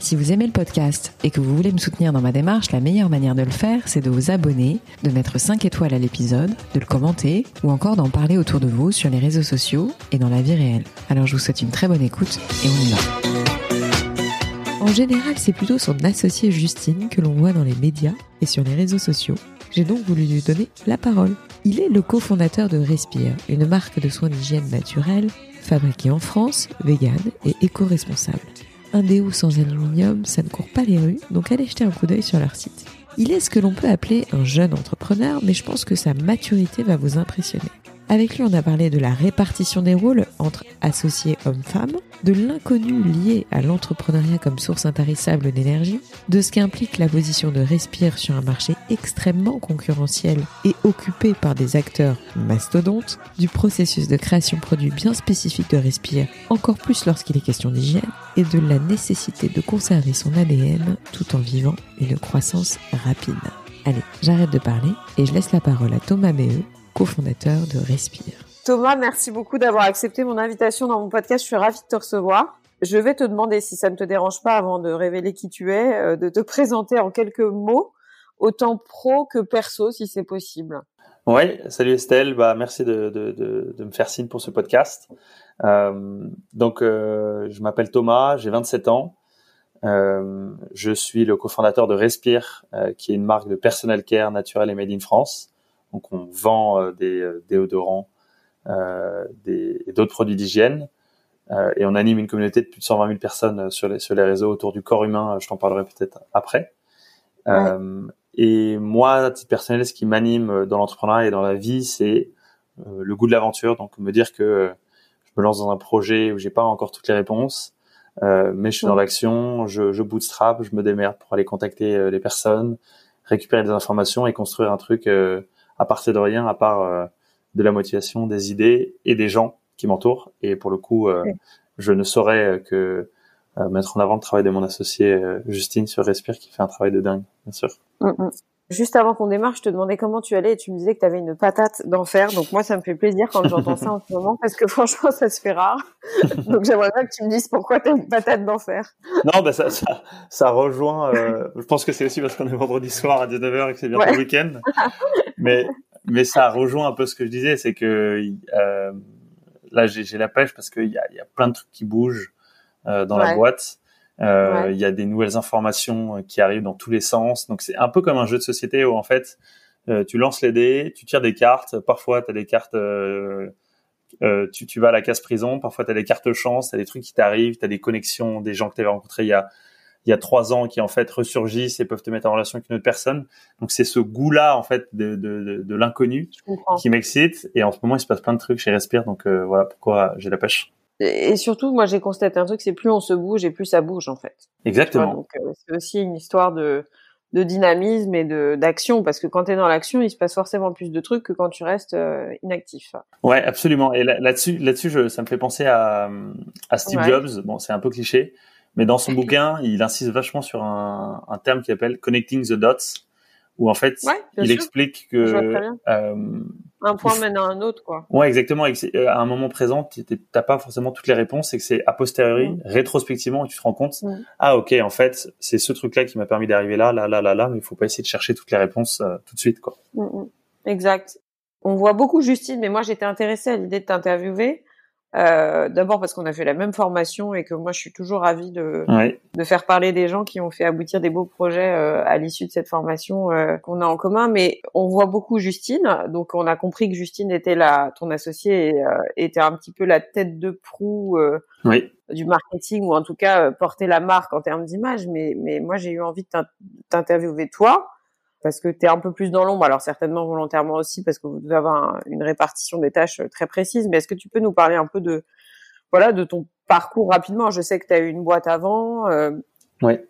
Si vous aimez le podcast et que vous voulez me soutenir dans ma démarche, la meilleure manière de le faire, c'est de vous abonner, de mettre 5 étoiles à l'épisode, de le commenter ou encore d'en parler autour de vous sur les réseaux sociaux et dans la vie réelle. Alors je vous souhaite une très bonne écoute et on y va. En général, c'est plutôt son associée Justine que l'on voit dans les médias et sur les réseaux sociaux. J'ai donc voulu lui donner la parole. Il est le cofondateur de Respire, une marque de soins d'hygiène naturelle fabriquée en France, végane et éco-responsable un déo sans aluminium, ça ne court pas les rues, donc allez jeter un coup d'œil sur leur site. Il est ce que l'on peut appeler un jeune entrepreneur, mais je pense que sa maturité va vous impressionner. Avec lui, on a parlé de la répartition des rôles entre associés hommes-femmes, de l'inconnu lié à l'entrepreneuriat comme source intarissable d'énergie, de ce qu'implique la position de Respire sur un marché extrêmement concurrentiel et occupé par des acteurs mastodontes, du processus de création produit bien spécifique de Respire, encore plus lorsqu'il est question d'hygiène, et de la nécessité de conserver son ADN tout en vivant une croissance rapide. Allez, j'arrête de parler et je laisse la parole à Thomas Méheux, cofondateur de Respire. Thomas, merci beaucoup d'avoir accepté mon invitation dans mon podcast. Je suis ravie de te recevoir. Je vais te demander, si ça ne te dérange pas, avant de révéler qui tu es, euh, de te présenter en quelques mots, autant pro que perso, si c'est possible. Oui, salut Estelle, bah, merci de, de, de, de, me faire signe pour ce podcast. Euh, donc, euh, je m'appelle Thomas, j'ai 27 ans. Euh, je suis le cofondateur de Respire, euh, qui est une marque de personal care naturel et made in France. Donc on vend euh, des euh, déodorants euh, des, et d'autres produits d'hygiène. et on anime une communauté de plus de 120 000 personnes sur les, sur les réseaux autour du corps humain. Je t'en parlerai peut-être après. et moi, à titre personnel, ce qui m'anime dans l'entrepreneuriat et dans la vie, c'est le goût de l'aventure. Donc me dire que je me lance dans un projet où j'ai pas encore toutes les réponses, euh, mais je suis dans l'action, je, je bootstrap, je me démerde pour aller contacter les personnes, récupérer des informations et construire un truc euh, à partir de rien, à part euh, de la motivation, des idées et des gens qui m'entourent. Et pour le coup, euh, je ne saurais que euh, mettre en avant le travail de mon associé Justine sur Respire, qui fait un travail de dingue, bien sûr. Mm, mm. Juste avant qu'on démarre, je te demandais comment tu allais et tu me disais que tu avais une patate d'enfer. Donc moi, ça me fait plaisir quand j'entends ça en ce moment parce que franchement, ça se fait rare. Donc j'aimerais bien que tu me dises pourquoi tu as une patate d'enfer. Non, bah ça, ça, ça rejoint. Euh, je pense que c'est aussi parce qu'on est vendredi soir à 19h et que c'est bientôt Ouais. le week-end. Mais mais ça rejoint un peu ce que je disais, c'est que euh, là j'ai la pêche parce qu'il y y a plein de trucs qui bougent euh, dans la boîte. Euh, Ouais. Il y a des nouvelles informations qui arrivent dans tous les sens. Donc c'est un peu comme un jeu de société où en fait euh, tu lances les dés, tu tires des cartes. Parfois tu as des cartes, euh, euh, tu, tu vas à la case prison. Parfois tu as des cartes chance, tu as des trucs qui t'arrivent, tu as des connexions, des gens que tu avais rencontrés il y a il y a trois ans qui en fait ressurgissent et peuvent te mettre en relation avec une autre personne. Donc c'est ce goût-là en fait de, de, de, de l'inconnu qui m'excite. Et en ce moment il se passe plein de trucs chez Respire. Donc euh, voilà pourquoi j'ai la pêche. Et surtout, moi, j'ai constaté un truc, c'est plus on se bouge et plus ça bouge en fait. Vois, Exactement. donc euh, c'est aussi une histoire de de dynamisme et de d'action parce que quand tu es dans l'action, il se passe forcément plus de trucs que quand tu restes euh, inactif. Ouais, absolument. Et là- là-dessus, là-dessus, je, ça me fait penser à, à Steve Ouais. Jobs. Bon, c'est un peu cliché, mais dans son bouquin, il insiste vachement sur un, un terme qui appelle connecting the dots, où en fait, Ouais, il sûr. explique que, euh, Un point mène à un autre, quoi. ouais, exactement, euh, à un moment présent, tu t'as pas forcément toutes les réponses, et que c'est a posteriori, Mm. rétrospectivement, et tu te rends compte, Mm. ah ok, en fait, c'est ce truc-là qui m'a permis d'arriver là, là, là, là, là, mais il faut pas essayer de chercher toutes les réponses euh, tout de suite, quoi. Mm. Exact. On voit beaucoup Justine, mais moi j'étais intéressée à l'idée de t'interviewer. Euh, D'abord parce qu'on a fait la même formation et que moi je suis toujours ravie de, Ouais. de faire parler des gens qui ont fait aboutir des beaux projets euh, à l'issue de cette formation euh, qu'on a en commun. Mais on voit beaucoup Justine, donc on a compris que Justine était la ton associée et euh, était un petit peu la tête de proue Oui. du marketing ou en tout cas porter la marque en termes d'image. Mais mais moi j'ai eu envie de t'in- t'interviewer toi parce que tu es un peu plus dans l'ombre, alors certainement volontairement aussi parce que vous devez avoir un- une répartition des tâches euh, très précise. Mais est-ce que tu peux nous parler un peu de voilà de ton parcours rapidement? Je sais que tu as eu une boîte avant. euh,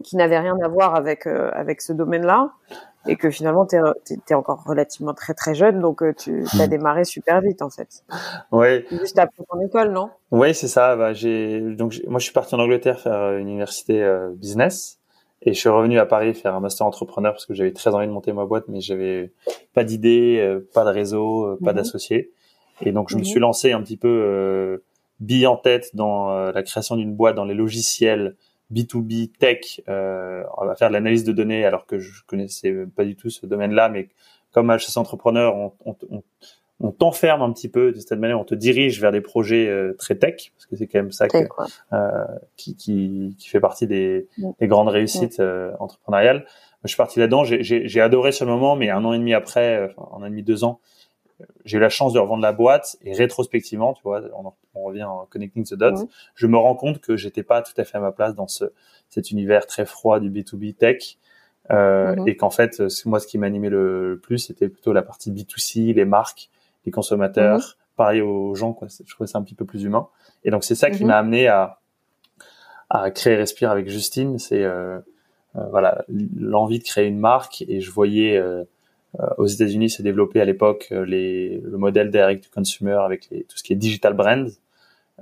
qui n'avait rien à voir avec avec ce domaine-là et que finalement tu es, encore relativement très très jeune donc tu as hmm. démarré super vite en fait. Ouais. Juste après ton école, non? Oui, c'est ça. Bah, j'ai donc moi je suis parti en Angleterre faire une université business et je suis revenu à Paris faire un master entrepreneur parce que j'avais très envie de monter ma boîte mais j'avais pas d'idée, pas de réseau, pas mhm. d'associé. Et donc je me mhm. suis lancé un petit peu euh, bille en tête dans euh, la création d'une boîte dans les logiciels B2B tech. Euh, on va faire de l'analyse de données alors que je connaissais pas du tout ce domaine-là, mais comme HSC entrepreneur, on, on, on, on t'enferme un petit peu de cette manière, on te dirige vers des projets euh, très tech, parce que c'est quand même ça que, euh, qui, qui, qui, fait partie des, des grandes réussites euh, entrepreneuriales. Je suis parti là-dedans, j'ai adoré ce moment, mais un an et demi après, enfin, un an et demi, deux ans, j'ai eu la chance de revendre la boîte et rétrospectivement, tu vois, on, revient en connecting the dots, je me rends compte que j'étais pas tout à fait à ma place dans ce cet univers très froid du B2B tech euh, mmh. et qu'en fait, moi, ce qui m'animait le, plus, c'était plutôt la partie B2C, les marques, les consommateurs, mmh. pareil aux gens, quoi. Je trouvais ça un petit peu plus humain. Et donc, c'est ça qui m'a amené à à créer Respire avec Justine. C'est euh, euh, voilà l'envie de créer une marque et je voyais euh, euh, aux États-Unis s'est développé à l'époque euh, les, le modèle direct to consumer avec les, tout ce qui est digital brand,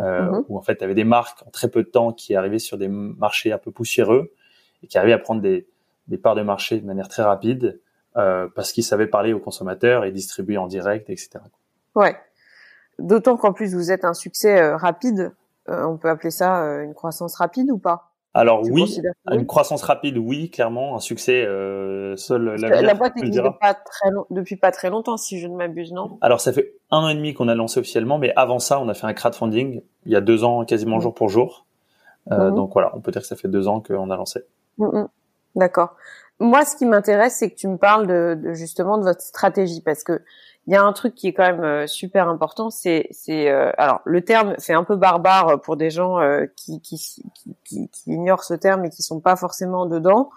euh, mhm. où en fait, il y avait des marques en très peu de temps qui arrivaient sur des marchés un peu poussiéreux et qui arrivaient à prendre des, des parts de marché de manière très rapide euh, parce qu'ils savaient parler aux consommateurs et distribuer en direct, etc. Ouais. D'autant qu'en plus vous êtes un succès rapide, on peut appeler ça une croissance rapide ou pas? Alors oui, une croissance rapide, oui, clairement, un succès euh, seul la, la boîte n'existe pas très depuis pas très longtemps, si je ne m'abuse, non? Alors ça fait un an et demi qu'on a lancé officiellement, mais avant ça, on a fait un crowdfunding il y a deux ans, quasiment jour pour jour. Euh, mhm. Donc voilà, on peut dire que ça fait deux ans qu'on a lancé. Mhm. D'accord. Moi, ce qui m'intéresse, c'est que tu me parles de, de, justement de votre stratégie, parce que il y a un truc qui est quand même euh, super important, c'est c'est euh, alors le terme c'est un peu barbare pour des gens euh, qui, qui, qui, qui, ignorent ce terme et qui sont pas forcément dedans.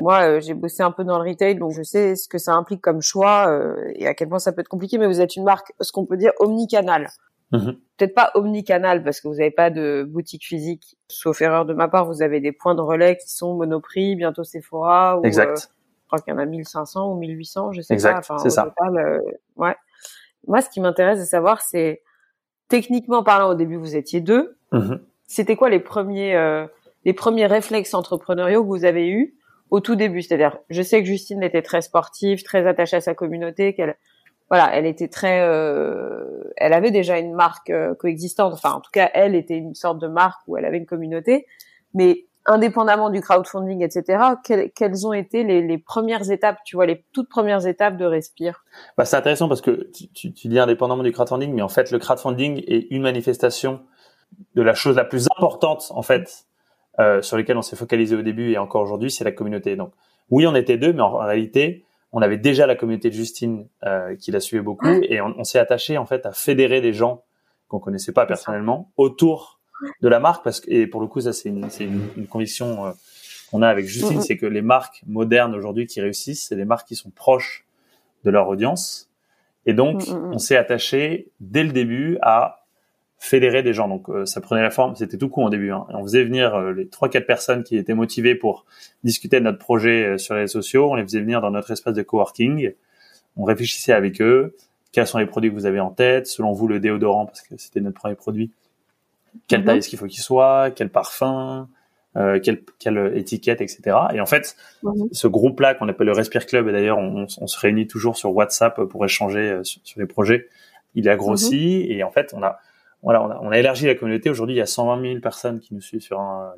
Moi, j'ai bossé un peu dans le retail, donc je sais ce que ça implique comme choix et à quel point ça peut être compliqué. Mais vous êtes une marque, ce qu'on peut dire omnicanal. Mm-hmm. Peut-être pas omnicanal parce que vous n'avez pas de boutique physique. Sauf erreur de ma part, vous avez des points de relais qui sont Monoprix, bientôt Sephora. Ou, exact crois qu'il y en a 1500 ou 1800, je sais pas. Enfin, c'est ça. Total, euh, ouais. Moi, ce qui m'intéresse de savoir, c'est techniquement parlant, au début, vous étiez deux. Mm-hmm. C'était quoi les premiers, euh, les premiers réflexes entrepreneuriaux que vous avez eus au tout début? C'est-à-dire, je sais que Justine était très sportive, très attachée à sa communauté, qu'elle, voilà, elle était très, euh, elle avait déjà une marque euh, coexistante. Enfin, en tout cas, elle était une sorte de marque où elle avait une communauté. Mais indépendamment du crowdfunding, etc., quelles, ont été les, premières étapes, tu vois, les toutes premières étapes de Respire? Bah, C'est intéressant parce que tu, dis indépendamment du crowdfunding, mais en fait, le crowdfunding est une manifestation de la chose la plus importante, en fait, euh, sur laquelle on s'est focalisé au début et encore aujourd'hui, c'est la communauté. Donc, oui, on était deux, mais en, réalité, on avait déjà la communauté de Justine euh, qui la suivait beaucoup et on, on s'est attaché, en fait, à fédérer des gens qu'on connaissait pas personnellement autour de la marque parce que et pour le coup ça c'est une, une, une, conviction euh, qu'on a avec Justine, c'est que les marques modernes aujourd'hui qui réussissent, c'est des marques qui sont proches de leur audience. Et donc on s'est attaché dès le début à fédérer des gens. Donc euh, ça prenait la forme, c'était tout con au début. Hein. On faisait venir euh, les trois quatre personnes qui étaient motivées pour discuter de notre projet sur les réseaux sociaux. On les faisait venir dans notre espace de coworking. On réfléchissait avec eux. Quels sont les produits que vous avez en tête? Selon vous, le déodorant, parce que c'était notre premier produit quelle mhm. taille est-ce qu'il faut qu'il soit, quel parfum, euh, quelle, quelle, étiquette, etc. Et en fait, mhm. ce groupe-là qu'on appelle le Respire Club, et d'ailleurs on, on, se réunit toujours sur WhatsApp pour échanger euh, sur, les projets, il a grossi mhm. et en fait on a voilà, on a, on a élargi la communauté. Aujourd'hui, il y a 120 000 personnes qui nous suivent sur un,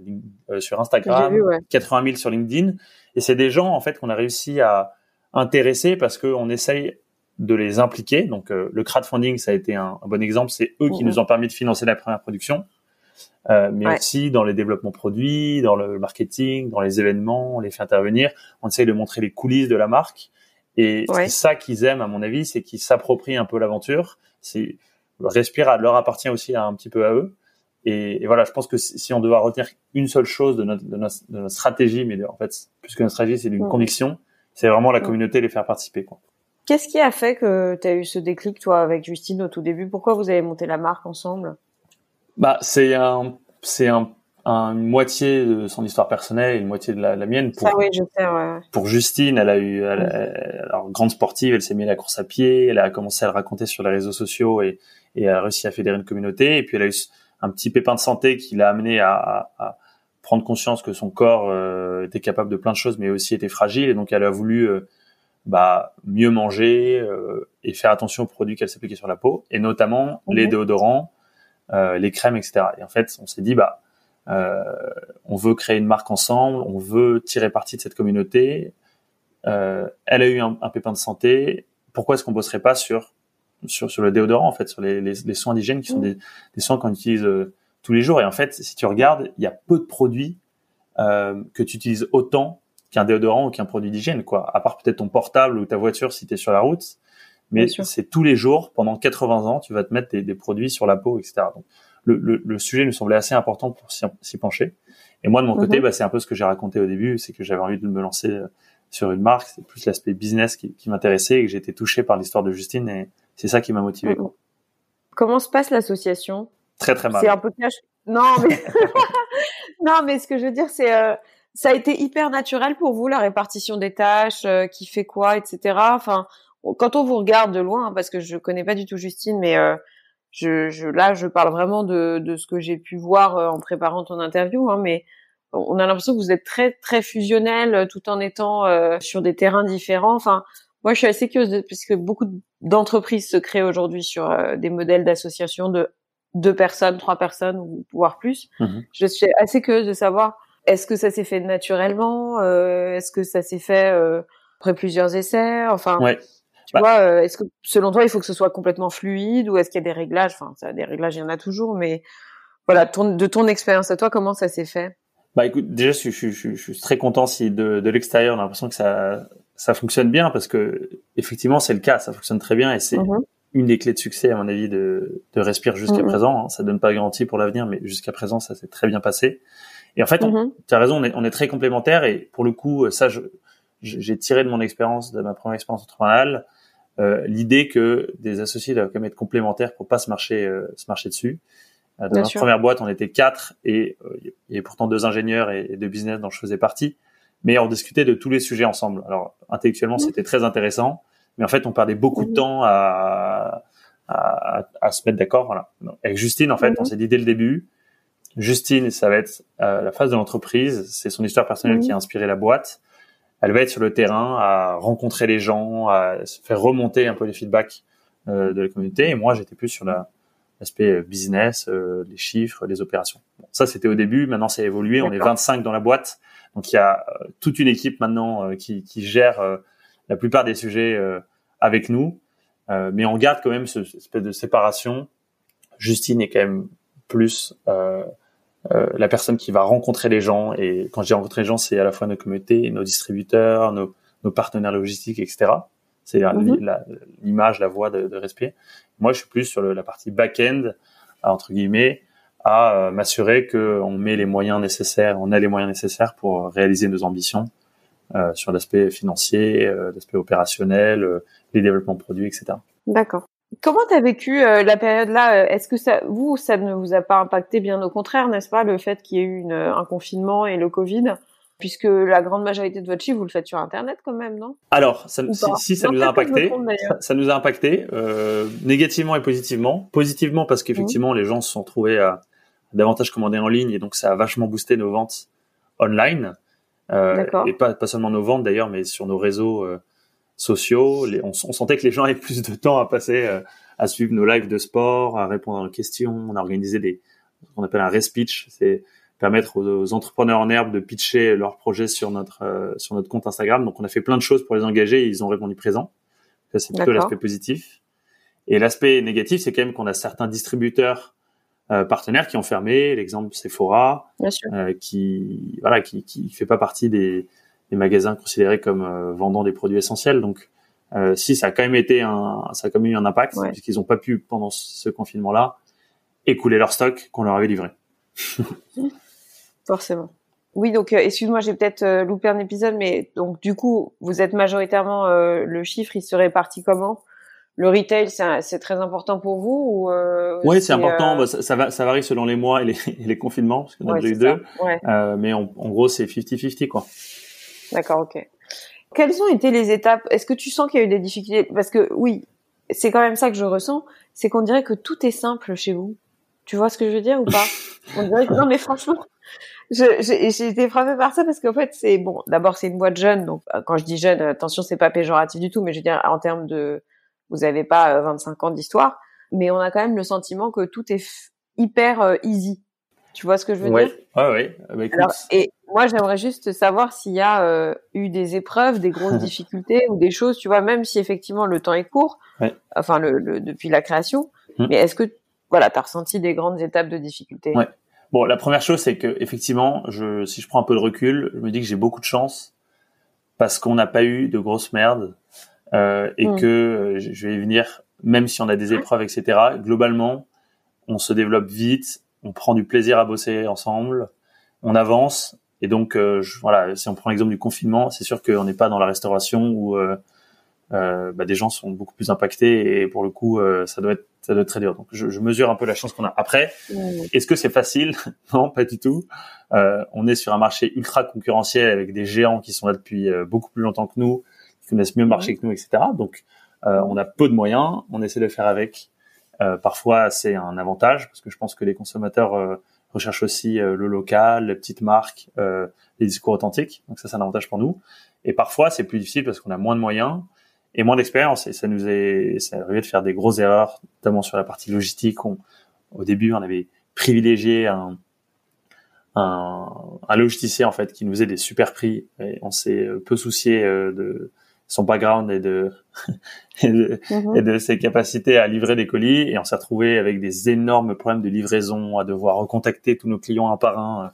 euh, sur Instagram, 80 000 sur LinkedIn, et c'est des gens en fait qu'on a réussi à intéresser parce qu'on essaye de les impliquer. Donc euh, le crowdfunding, ça a été un, bon exemple. C'est eux qui mhm. nous ont permis de financer la première production, euh, mais aussi dans les développements produits, dans le marketing, dans les événements, on les fait intervenir. On essaye de montrer les coulisses de la marque. Et c'est ça qu'ils aiment, à mon avis, c'est qu'ils s'approprient un peu l'aventure. C'est Respire leur appartient aussi un petit peu à eux. Et, voilà, je pense que si on devait retenir une seule chose de notre, de notre, stratégie, mais en fait, plus que notre stratégie, c'est d'une conviction, c'est vraiment la communauté, les faire participer. Quoi. Qu'est-ce qui a fait que tu as eu ce déclic, toi, avec Justine au tout début? Pourquoi vous avez monté la marque ensemble? Bah, c'est un, c'est un, une moitié de son histoire personnelle et une moitié de la, mienne. Pour, Ça, oui, je sais, ouais. Pour Justine, elle a eu, alors, grande sportive, elle s'est mise à la course à pied, elle a commencé à le raconter sur les réseaux sociaux et, et a réussi à fédérer une communauté. Et puis elle a eu un petit pépin de santé qui l'a amené à, à, prendre conscience que son corps euh, était capable de plein de choses, mais aussi était fragile. Et donc elle a voulu euh, bah, mieux manger euh, et faire attention aux produits qu'elle s'appliquait sur la peau, et notamment les mhm. déodorants, les crèmes, etc. Et en fait, on s'est dit, bah, on veut créer une marque ensemble, on veut tirer parti de cette communauté. elle a eu un, pépin de santé. Pourquoi est-ce qu'on bosserait pas sur sur, sur le déodorant en fait, sur les, les, les soins d'hygiène qui sont mhm. des, des soins qu'on utilise tous les jours. Et en fait, si tu regardes, il y a peu de produits euh, que tu utilises autant qu'un déodorant ou qu'un produit d'hygiène, quoi. À part peut-être ton portable ou ta voiture si tu es sur la route. Mais c'est tous les jours, pendant 80 ans, tu vas te mettre des, des produits sur la peau, etc. Donc, le, le, le, sujet nous semblait assez important pour s'y pencher. Et moi, de mon côté, mhm. bah, c'est un peu ce que j'ai raconté au début, c'est que j'avais envie de me lancer euh, sur une marque. C'est plus l'aspect business qui, qui m'intéressait et que été touché par l'histoire de Justine et c'est ça qui m'a motivé. Mhm. Comment se passe l'association? Très très mal. C'est un peu. Non, mais non, mais ce que je veux dire, c'est euh, ça a été hyper naturel pour vous la répartition des tâches, euh, qui fait quoi, etc. Enfin, quand on vous regarde de loin, parce que je connais pas du tout Justine, mais euh, je, je, là, je parle vraiment de, de ce que j'ai pu voir en préparant ton interview, hein, mais on a l'impression que vous êtes très très fusionnel, tout en étant sur des terrains différents. Enfin, moi, je suis assez curieuse puisque beaucoup d'entreprises se créent aujourd'hui sur des modèles d'association de deux personnes, trois personnes ou voire plus. Mhm. Je suis assez curieuse de savoir est-ce que ça s'est fait naturellement, euh, est-ce que ça s'est fait euh, après plusieurs essais, enfin. Ouais. Tu bah vois, euh, est-ce que selon toi il faut que ce soit complètement fluide ou est-ce qu'il y a des réglages? Enfin, ça, des réglages il y en a toujours, mais voilà, de ton expérience à toi, comment ça s'est fait? Bah écoute, déjà je, je, je, je, suis très content si de, de l'extérieur on a l'impression que ça ça fonctionne bien parce que effectivement c'est le cas, ça fonctionne très bien et c'est mhm une des clés de succès, à mon avis, de, de Respire jusqu'à mm-hmm. présent. Hein. Ça donne pas garantie pour l'avenir, mais jusqu'à présent, ça s'est très bien passé. Et en fait, mm-hmm. tu as raison, on est, on est, très complémentaires. Et pour le coup, ça, j'ai tiré de mon expérience, de ma première expérience entrepreneuriale, euh, l'idée que des associés doivent quand même être complémentaires pour pas se marcher, euh, se marcher dessus. Euh, dans ma première boîte, on était quatre et euh, il y avait pourtant deux ingénieurs et, et, deux business dont je faisais partie. Mais on discutait de tous les sujets ensemble. Alors intellectuellement, mm-hmm. c'était très intéressant mais en fait on perdait beaucoup de temps à, à, à se mettre d'accord. Voilà. Avec Justine, en fait, on s'est dit dès le début, Justine, ça va être euh, la phase de l'entreprise, c'est son histoire personnelle qui a inspiré la boîte. Elle va être sur le terrain, à rencontrer les gens, à se faire remonter un peu les feedbacks euh, de la communauté. Et moi, j'étais plus sur l'aspect euh, business, euh, les chiffres, les opérations. Bon, ça, c'était au début. Maintenant, c'est évolué. On est 25 dans la boîte. Donc, il y a euh, toute une équipe maintenant qui, qui, gère la plupart des sujets euh, avec nous, euh, mais on garde quand même ce, cette espèce de séparation. Justine est quand même plus euh, la personne qui va rencontrer les gens, et quand je dis rencontrer les gens, c'est à la fois nos communautés, nos distributeurs, nos, nos partenaires logistiques, etc. C'est mhm. l'image, la voix de, de Respire. Moi, je suis plus sur le, la partie back-end, entre guillemets, à m'assurer qu'on met les moyens nécessaires, on a les moyens nécessaires pour réaliser nos ambitions euh, sur l'aspect financier, euh, l'aspect opérationnel, euh, les développements produits, etc. D'accord. Comment tu as vécu la période là Est-ce que ça, vous, ça ne vous a pas impacté Bien au contraire, n'est-ce pas, le fait qu'il y ait eu une, un confinement et le Covid? Puisque la grande majorité de votre chiffre, vous le faites sur Internet quand même, non? Alors, ça, si, si, ça nous a impacté, ça, nous a impacté euh, négativement et positivement. Positivement parce qu'effectivement, mmh. les gens se sont trouvés à davantage commander en ligne et donc ça a vachement boosté nos ventes online. Euh, et pas, pas seulement nos ventes d'ailleurs, mais sur nos réseaux euh, sociaux. Les, on, on, sentait que les gens avaient plus de temps à passer euh, à suivre nos lives de sport, à répondre aux questions. On a organisé des, ce qu'on appelle un respeech, c'est permettre aux, entrepreneurs en herbe de pitcher leurs projets sur notre sur notre compte Instagram. Donc on a fait plein de choses pour les engager et ils ont répondu présent. Ça c'est plutôt l'aspect positif. Et l'aspect négatif, c'est quand même qu'on a certains distributeurs euh, partenaires qui ont fermé. L'exemple Sephora, euh, qui voilà, qui qui fait pas partie des, des magasins considérés comme euh, vendant des produits essentiels. Donc euh, si ça a quand même été un, ça a quand même eu un impact puisqu'ils n'ont pas pu pendant ce confinement-là écouler leur stock qu'on leur avait livré. Forcément. Oui, donc excuse-moi, j'ai peut-être loupé un épisode, mais donc du coup, vous êtes majoritairement le chiffre, il se répartit comment? Le retail, c'est très important pour vous ou euh, Oui, c'est important. Bah, ça, va, ça varie selon les mois et les, les confinements, parce qu'on a déjà eu deux. mais en, gros, c'est 50-50, quoi. D'accord, ok. Quelles ont été les étapes? Est-ce que tu sens qu'il y a eu des difficultés? Parce que oui, c'est quand même ça que je ressens, c'est qu'on dirait que tout est simple chez vous. Tu vois ce que je veux dire ou pas? On dirait que non, mais franchement, j'ai été frappée par ça parce qu'en fait, c'est bon. D'abord, c'est une boîte jeune, donc euh, quand je dis jeune, attention, c'est pas péjoratif du tout, mais je veux dire en termes de, vous avez pas 25 euh, ans d'histoire, mais on a quand même le sentiment que tout est hyper euh, easy. Tu vois ce que je veux ouais. dire? Ouais, ouais. Bah, et moi, j'aimerais juste savoir s'il y a eu des épreuves, des grosses difficultés ou des choses, tu vois, même si effectivement le temps est court, enfin le, depuis la création, hum. mais est-ce que voilà, tu as ressenti des grandes étapes de difficulté Ouais. Bon, la première chose, c'est que effectivement, je, si je prends un peu de recul, je me dis que j'ai beaucoup de chance parce qu'on n'a pas eu de grosses merdes euh, et mm. que euh, je vais y venir, même si on a des épreuves, etc. Globalement, on se développe vite, on prend du plaisir à bosser ensemble, on avance. Et donc, euh, voilà, si on prend l'exemple du confinement, c'est sûr qu'on n'est pas dans la restauration où euh, bah, des gens sont beaucoup plus impactés et pour le coup, ça doit être ça doit être très dur. Donc, je, je mesure un peu la chance qu'on a. Après, est-ce que c'est facile? Non, pas du tout. Euh, on est sur un marché ultra concurrentiel avec des géants qui sont là depuis euh, beaucoup plus longtemps que nous, qui connaissent mieux le marché que nous, etc. Donc, euh, on a peu de moyens. On essaie de faire avec. parfois, c'est un avantage parce que je pense que les consommateurs recherchent aussi le local, les petites marques, les discours authentiques. Donc ça, c'est un avantage pour nous. Et parfois, c'est plus difficile parce qu'on a moins de moyens et moins d'expérience. Et ça nous est, ça arrivé de faire des grosses erreurs, notamment sur la partie logistique. au début, on avait privilégié un, un, un logisticien en fait qui nous faisait des super prix. Et on s'est peu soucié euh, de son background et de, et, de mm-hmm. et de ses capacités à livrer des colis. Et on s'est retrouvé avec des énormes problèmes de livraison, à devoir recontacter tous nos clients un par un.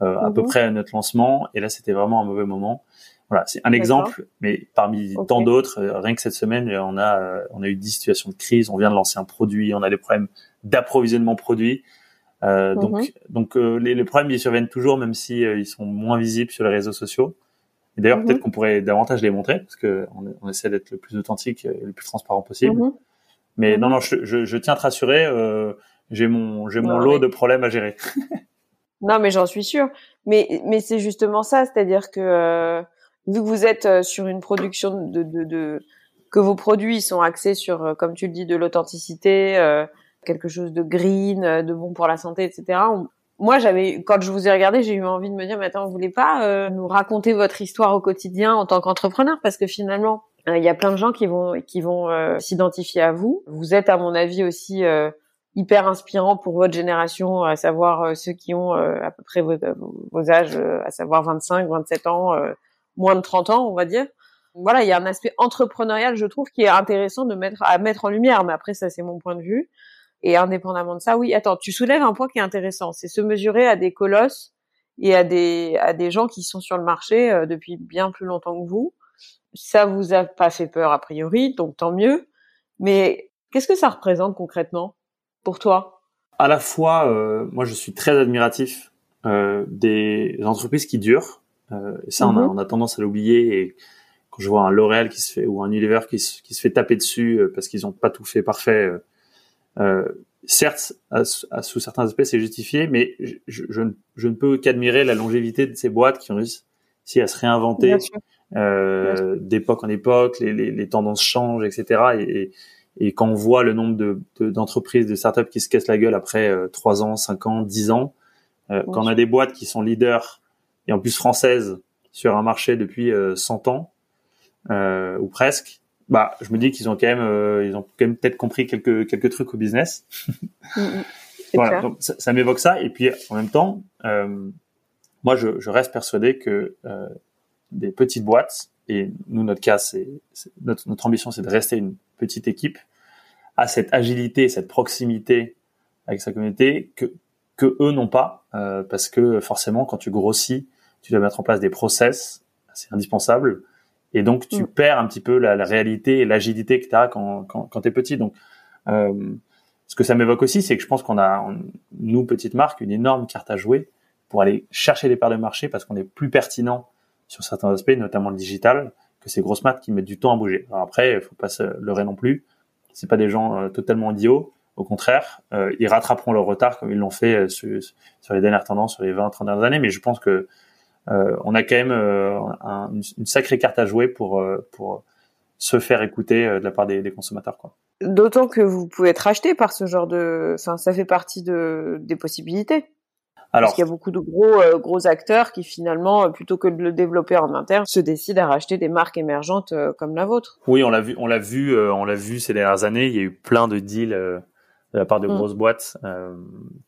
Euh, à peu mm-hmm. près à notre lancement. Et là, c'était vraiment un mauvais moment. Voilà, c'est un exemple, mais parmi tant d'autres, euh, rien que cette semaine, on a euh, on a eu 10 situations de crise. On vient de lancer un produit, on a des problèmes d'approvisionnement produit. Euh, donc mhm. donc euh, les, les, problèmes ils surviennent toujours, même si ils sont moins visibles sur les réseaux sociaux. Et d'ailleurs, mhm. peut-être qu'on pourrait davantage les montrer, parce que on, on essaie d'être le plus authentique et le plus transparent possible. Mhm. Mais non, non, je, je, je, tiens à te rassurer, j'ai mon j'ai mon lot de problèmes à gérer. non, mais j'en suis sûre. Mais mais c'est justement ça, c'est-à-dire que vu que vous êtes euh, sur une production de, de, de, que vos produits sont axés sur, euh, comme tu le dis, de l'authenticité, euh, quelque chose de green, de bon pour la santé, etc. moi, j'avais, quand je vous ai regardé, j'ai eu envie de me dire, mais attends, vous voulez pas nous raconter votre histoire au quotidien en tant qu'entrepreneur, parce que finalement, il y a plein de gens qui vont qui vont s'identifier à vous. Vous êtes, à mon avis, aussi hyper inspirant pour votre génération, à savoir ceux qui ont à peu près vos, vos âges, à savoir 25, 27 ans moins de 30 ans, on va dire. Voilà, il y a un aspect entrepreneurial, je trouve, qui est intéressant de mettre à mettre en lumière. Mais après, ça, c'est mon point de vue. Et indépendamment de ça, oui. Attends, tu soulèves un point qui est intéressant, c'est se mesurer à des colosses et à des à des gens qui sont sur le marché euh, depuis bien plus longtemps que vous. Ça vous a pas fait peur a priori, donc tant mieux. Mais qu'est-ce que ça représente concrètement pour toi? À la fois, euh, moi, je suis très admiratif euh, des entreprises qui durent et ça, on, a, mhm. on, a, tendance à l'oublier. Et quand je vois un L'Oréal qui se fait ou un Unilever qui se, qui se fait taper dessus euh, parce qu'ils n'ont pas tout fait parfait, euh, euh certes, à, sous certains aspects, c'est justifié, mais je, je, je, ne peux qu'admirer la longévité de ces boîtes qui ont réussi à se réinventer euh, d'époque en époque, les, les, les, tendances changent, etc. Et, et, quand on voit le nombre de, d'entreprises, de, startups qui se cassent la gueule après 3 ans, 5 ans, 10 ans, euh, quand on a des boîtes qui sont leaders et en plus française sur un marché depuis 100 euh, ans euh, ou presque, bah je me dis qu'ils ont quand même euh, ils ont quand même peut-être compris quelques quelques trucs au business. Voilà, donc ça, ça m'évoque ça et puis en même temps, euh, moi je, je, reste persuadé que euh, des petites boîtes et nous notre cas c'est notre, notre ambition c'est de rester une petite équipe à cette agilité, cette proximité avec sa communauté que que eux n'ont pas, euh, parce que forcément, quand tu grossis, tu dois mettre en place des process, c'est indispensable, et donc tu mm. perds un petit peu la, la réalité et l'agilité que tu as quand, quand, quand tu es petit. Donc, euh, ce que ça m'évoque aussi, c'est que je pense qu'on a, nous, petite marque, une énorme carte à jouer pour aller chercher les parts de marché parce qu'on est plus pertinent sur certains aspects, notamment le digital, que ces grosses maths qui mettent du temps à bouger. Alors après, il faut pas se leurrer non plus. c'est pas des gens totalement idiots. Au contraire, ils rattraperont leur retard comme ils l'ont fait sur, les dernières tendances, sur les 20, 30 dernières années. Mais je pense que on a quand même une, une, sacrée carte à jouer pour pour se faire écouter de la part des, des consommateurs. Quoi. D'autant que vous pouvez être acheté par ce genre de, enfin, ça fait partie de des possibilités. Alors, Parce qu'il y a beaucoup de gros euh, gros acteurs qui finalement, euh, plutôt que de le développer en interne, se décident à racheter des marques émergentes euh, comme la vôtre. Oui, on l'a vu, on l'a vu, on l'a vu ces dernières années. Il y a eu plein de deals de la part de mm. grosses boîtes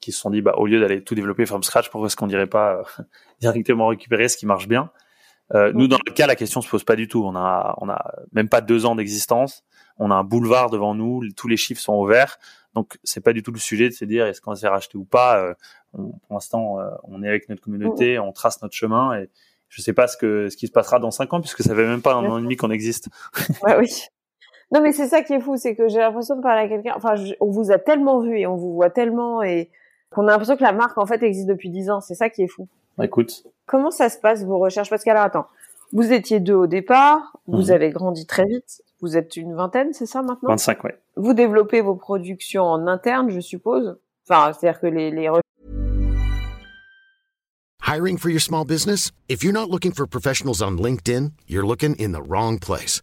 qui se sont dit, bah, au lieu d'aller tout développer from scratch, pourquoi est-ce qu'on dirait pas directement récupérer ce qui marche bien? Nous, mm. dans le cas, la question se pose pas du tout. On a, on a même pas deux ans d'existence on a un boulevard devant nous, tous les chiffres sont ouverts. Donc c'est pas du tout le sujet de se dire est-ce qu'on s'est racheté ou pas. Euh, pour l'instant, euh, on est avec notre communauté, on trace notre chemin et je sais pas ce que ce qui se passera dans cinq ans puisque ça fait même pas un an et demi qu'on existe. ouais, oui. Non mais c'est ça qui est fou, c'est que j'ai l'impression de parler à quelqu'un. Enfin, on vous a tellement vu et on vous voit tellement et qu'on a l'impression que la marque en fait existe depuis dix ans. C'est ça qui est fou. Écoute. Comment ça se passe vos recherches? Parce qu'alors attends, vous étiez deux au départ, vous mhm. avez grandi très vite. Vous êtes une vingtaine, c'est ça maintenant? 25, oui. Vous développez vos productions en interne, je suppose? Enfin, c'est-à-dire que les, les... Hiring for your small business? If you're not looking for professionals on LinkedIn, you're looking in the wrong place.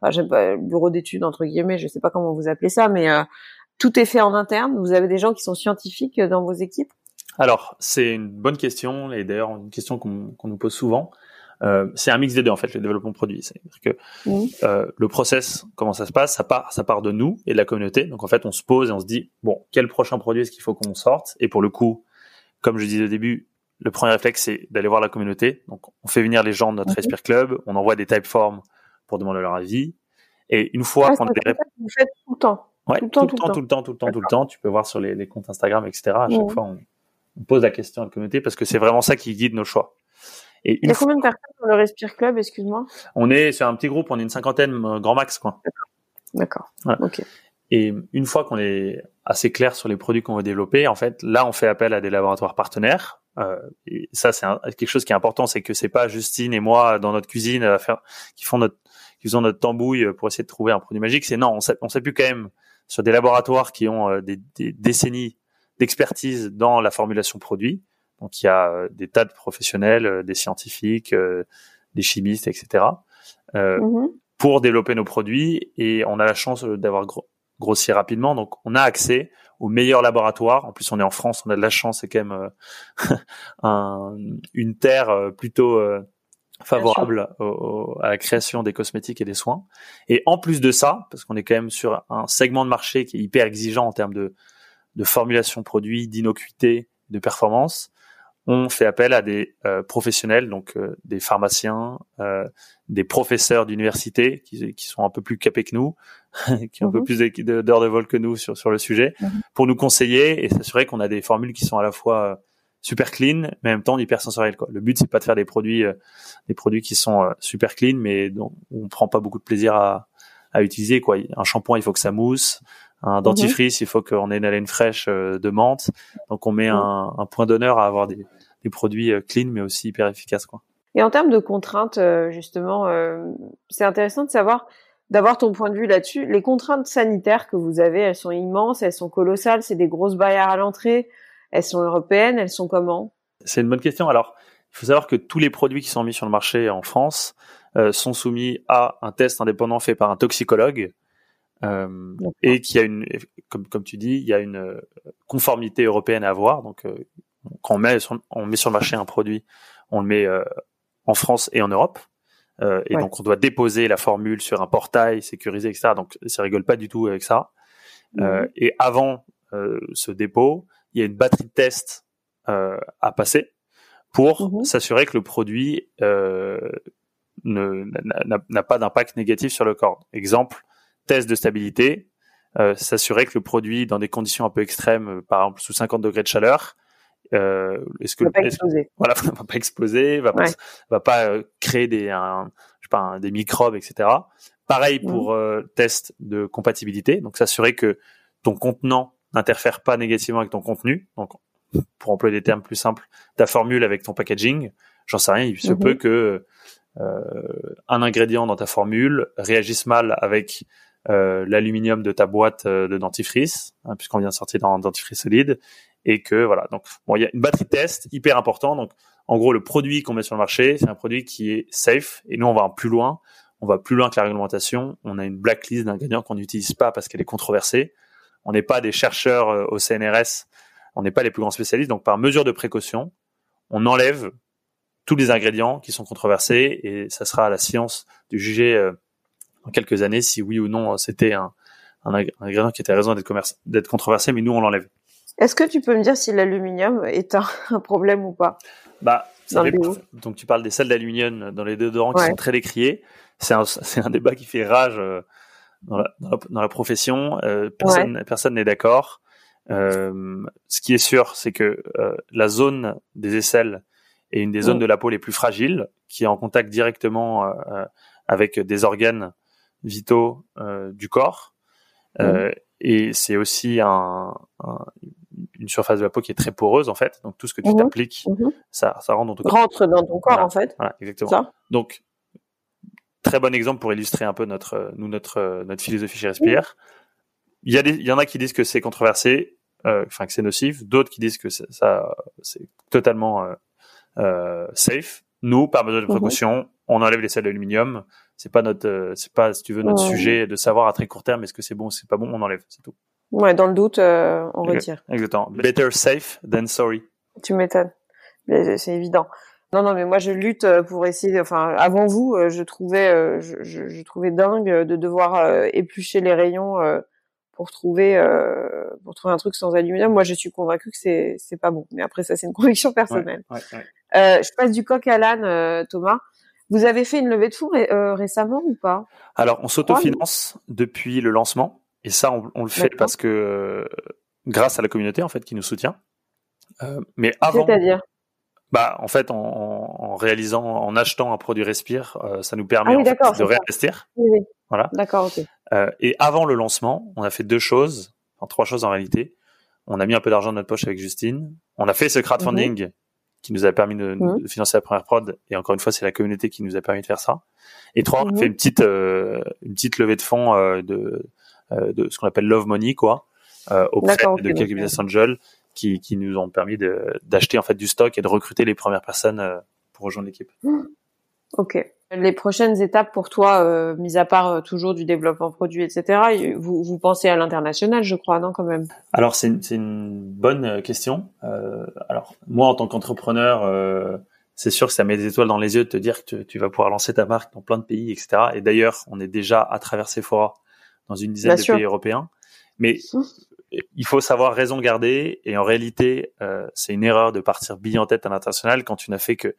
enfin, j'aime pas, bureau d'études, entre guillemets, je sais pas comment vous appelez ça, mais euh, tout est fait en interne. Vous avez des gens qui sont scientifiques dans vos équipes? Alors, c'est une bonne question, et d'ailleurs une question qu'on qu nous pose souvent. Euh, c'est un mix des deux en fait, le développement produit. C'est-à-dire que euh, le process, comment ça se passe? Ça part, ça part de nous et de la communauté. Donc en fait, on se pose et on se dit bon, quel prochain produit est-ce qu'il faut qu'on sorte? Et pour le coup, comme je disais au début, le premier réflexe c'est d'aller voir la communauté. Donc on fait venir les gens de notre Respire Club, on envoie des typeforms pour demander leur avis. Et une fois qu'on a des vous faites tout le temps. Ouais, tout le temps, tout le temps, tout le temps, tout le temps, tout le temps. Tu peux voir sur les, les comptes Instagram, etc. À chaque fois, on, on, pose la question à la communauté parce que c'est vraiment ça qui guide nos choix. Et Il y a combien de personnes dans le Respire Club, excuse-moi? On est sur un petit groupe, on est une cinquantaine, euh, grand max, quoi. D'accord. Ok. Et une fois qu'on est assez clair sur les produits qu'on veut développer, en fait, là, on fait appel à des laboratoires partenaires. Euh, et ça, c'est quelque chose qui est important, c'est que c'est pas Justine et moi dans notre cuisine à faire, qui font notre, qui faisons notre tambouille pour essayer de trouver un produit magique. C'est non, on s'appuie quand même sur des laboratoires qui ont euh, des, des décennies d'expertise dans la formulation produit donc il y a euh, des tas de professionnels, euh, des scientifiques, euh, des chimistes, etc. Mm-hmm. pour développer nos produits et on a la chance d'avoir grossi rapidement. Donc on a accès aux meilleurs laboratoires. En plus on est en France, on a de la chance, c'est quand même un, une terre plutôt favorable à la création des cosmétiques et des soins. Et en plus de ça, parce qu'on est quand même sur un segment de marché qui est hyper exigeant en termes de, de formulation produit, d'innocuité, de performance, on fait appel à des euh, professionnels, donc euh, des pharmaciens, euh, des professeurs d'université qui, qui, sont un peu plus capés que nous, qui ont un peu mhm. plus d'heures de vol que nous sur, sur le sujet, mhm. pour nous conseiller et s'assurer qu'on a des formules qui sont à la fois super clean, mais en même temps hyper sensorielles. Quoi. Le but c'est pas de faire des produits, des produits qui sont super clean, mais dont on prend pas beaucoup de plaisir à, à utiliser. Quoi. Un shampoing, il faut que ça mousse. Un dentifrice, il faut qu'on ait une haleine fraîche euh, de menthe. Donc on met un, un point d'honneur à avoir des, des, produits euh, clean, mais aussi hyper efficaces. Quoi. Et en termes de contraintes, euh, justement, c'est intéressant de savoir, d'avoir ton point de vue là-dessus. Les contraintes sanitaires que vous avez, elles sont immenses, elles sont colossales, c'est des grosses barrières à l'entrée. Elles sont européennes, elles sont comment? C'est une bonne question. Alors, il faut savoir que tous les produits qui sont mis sur le marché en France euh, sont soumis à un test indépendant fait par un toxicologue euh, et qui a une, comme, comme tu dis, il y a une euh, conformité européenne à avoir. Donc, euh, quand on met, sur, on met sur le marché un produit, on le met euh, en France et en Europe. Euh, et donc, on doit déposer la formule sur un portail sécurisé, etc. Donc, ça rigole pas du tout avec ça. Mhm. et avant ce dépôt, il y a une batterie de tests à passer pour mhm. s'assurer que le produit n'a pas d'impact négatif sur le corps. Exemple, test de stabilité, euh, s'assurer que le produit, dans des conditions un peu extrêmes, par exemple sous 50 degrés de chaleur, euh, est-ce que va pas exploser Voilà, va pas exploser, va pas, va pas créer des, un, je sais pas, des microbes, etc. Pareil mmh. pour test de compatibilité, donc s'assurer que ton contenant n'interfère pas négativement avec ton contenu. Donc, pour employer des termes plus simples, ta formule avec ton packaging, j'en sais rien, il se mhm. peut que euh, un ingrédient dans ta formule réagisse mal avec euh, l'aluminium de ta boîte euh, de dentifrice, hein, puisqu'on vient de sortir dans un dentifrice solide, et que voilà. Donc, bon, il y a une batterie de test hyper important. Donc, en gros, le produit qu'on met sur le marché, c'est un produit qui est safe, et nous, on va plus loin. On va plus loin que la réglementation. On a une blacklist d'ingrédients qu'on n'utilise pas parce qu'elle est controversée. On n'est pas des chercheurs euh, au CNRS on n'est pas les plus grands spécialistes, donc par mesure de précaution, on enlève tous les ingrédients qui sont controversés et ça sera à la science de juger euh, dans quelques années si oui ou non c'était un, ingrédient qui était raison d'être controversé, mais nous on l'enlève. Est-ce que tu peux me dire si l'aluminium est un, problème ou pas? Bah, donc tu parles des sels d'aluminium dans les déodorants qui sont très décriés. C'est un, un, débat qui fait rage euh, dans, la, dans, la, profession. Euh, personne personne n'est d'accord. Euh, ce qui est sûr, c'est que euh, la zone des aisselles est une des zones mm. de la peau les plus fragiles, qui est en contact directement avec des organes vitaux du corps. Mm. et c'est aussi un, une surface de la peau qui est très poreuse en fait. Donc tout ce que tu mm-hmm. t'appliques, mm-hmm. ça, ça rentre dans ton corps. Rentre dans ton corps en fait. Voilà, exactement. Donc très bon exemple pour illustrer un peu notre nous notre notre philosophie chez Respire. Il y a des, il y en a qui disent que c'est controversé. Euh, enfin que c'est nocif, d'autres qui disent que ça, c'est totalement euh, euh, safe. Nous, par mesure de mhm. précaution, on enlève les sels d'aluminium. C'est pas notre, c'est pas si tu veux notre sujet de savoir à très court terme est-ce que c'est bon ou c'est pas bon, on enlève, c'est tout. Ouais, dans le doute, on retire. Exactement. Better safe than sorry. Tu m'étonnes. C'est évident. Non, non, mais moi je lutte pour essayer. Enfin, avant vous, je trouvais, je, je, je trouvais dingue de devoir éplucher les rayons pour trouver euh, pour trouver un truc sans aluminium. Moi, je suis convaincue que c'est c'est pas bon. Mais après, ça, c'est une conviction personnelle. Euh, je passe du coq à l'âne, euh, Thomas. Vous avez fait une levée de fonds récemment ou pas? Alors, on s'autofinance depuis le lancement, et ça, on, le fait parce que grâce à la communauté en fait qui nous soutient. mais avant, c'est-à-dire? Bah, en fait, en, en, réalisant, en achetant un produit Respire, ça nous permet ah de réinvestir. Oui, oui. Voilà. D'accord, ok. Euh, et avant le lancement, on a fait deux choses, enfin trois choses en réalité. On a mis un peu d'argent dans notre poche avec Justine. On a fait ce crowdfunding mhm. qui nous a permis de, mhm. de, financer la première prod. Et encore une fois, c'est la communauté qui nous a permis de faire ça. Et trois, on a mhm. fait une petite euh, une petite levée de fonds euh, de euh, de ce qu'on appelle love money, quoi, euh, auprès de quelques business angels qui qui nous ont permis d'acheter en fait du stock et de recruter les premières personnes pour rejoindre l'équipe. Ok. Les prochaines étapes pour toi, euh, mis à part euh, toujours du développement produit, etc. Vous, vous pensez à l'international, je crois, non, quand même? Alors c'est une, une, bonne euh, question. Euh, alors moi, en tant qu'entrepreneur, euh, c'est sûr que ça met des étoiles dans les yeux de te dire que tu, vas pouvoir lancer ta marque dans plein de pays, etc. Et d'ailleurs, on est déjà à travers Sephora dans une dizaine de pays européens. Mais mmh. Il faut savoir raison garder. Et en réalité, c'est une erreur de partir bille en tête à l'international quand tu n'as fait que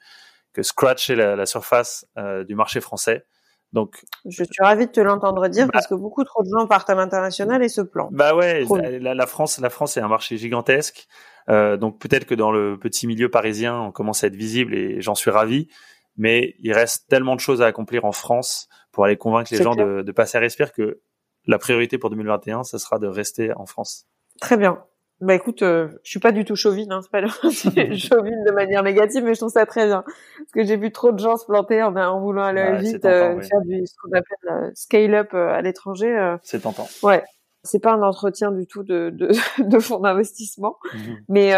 que scratcher la, la surface euh, du marché français. Donc, je suis ravi de te l'entendre dire bah parce que beaucoup trop de gens partent à l'international et se plantent. Bah ouais, la, la, France, la France est un marché gigantesque. Euh, donc peut-être que dans le petit milieu parisien, on commence à être visible et j'en suis ravi. Mais il reste tellement de choses à accomplir en France pour aller convaincre les gens de, de, passer à respirer que la priorité pour 2021, ce sera de rester en France. Très bien. Bah écoute, euh, je suis pas du tout chauvine, hein, c'est pas chauvine de manière négative, mais je trouve ça très bien parce que j'ai vu trop de gens se planter en, en voulant aller vite, euh, faire du ce qu'on appelle euh, scale up à l'étranger. C'est tentant. Ouais, c'est pas un entretien du tout de de, de fonds d'investissement, mhm. mais